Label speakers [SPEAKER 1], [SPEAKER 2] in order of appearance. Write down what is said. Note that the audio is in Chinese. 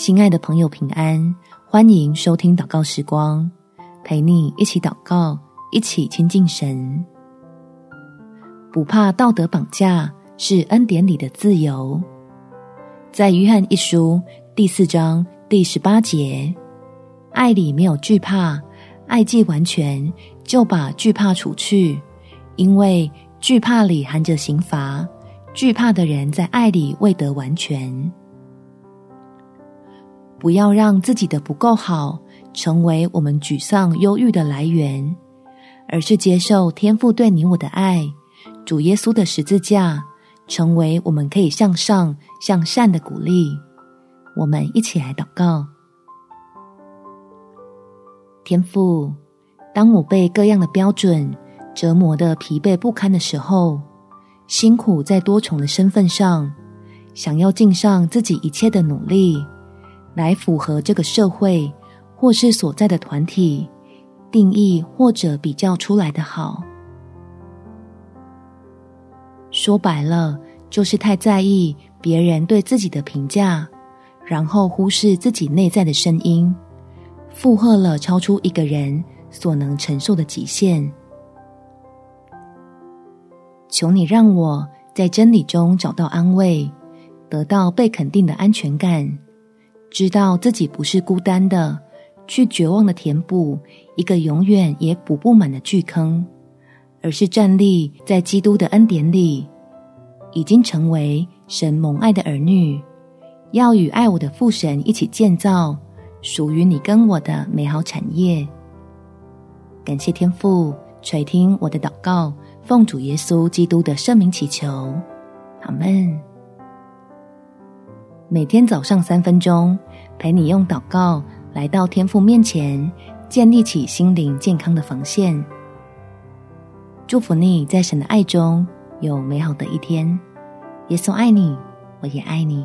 [SPEAKER 1] 亲爱的朋友，平安！欢迎收听祷告时光，陪你一起祷告，一起亲近神。不怕道德绑架，是恩典里的自由。在约翰一书第四章第十八节，爱里没有惧怕，爱既完全，就把惧怕除去，因为惧怕里含着刑罚，惧怕的人在爱里未得完全。不要让自己的不够好成为我们沮丧、忧郁的来源，而是接受天父对你我的爱，主耶稣的十字架，成为我们可以向上、向善的鼓励。我们一起来祷告：天父，当我被各样的标准折磨得疲惫不堪的时候，辛苦在多重的身份上，想要尽上自己一切的努力。来符合这个社会或是所在的团体定义或者比较出来的好，说白了就是太在意别人对自己的评价，然后忽视自己内在的声音，负荷了超出一个人所能承受的极限。求你让我在真理中找到安慰，得到被肯定的安全感。知道自己不是孤单的，去绝望的填补一个永远也补不满的巨坑，而是站立在基督的恩典里，已经成为神蒙爱的儿女，要与爱我的父神一起建造属于你跟我的美好产业。感谢天父垂听我的祷告，奉主耶稣基督的圣名祈求，阿门。每天早上三分钟，陪你用祷告来到天父面前，建立起心灵健康的防线。祝福你在神的爱中有美好的一天。耶稣爱你，我也爱你。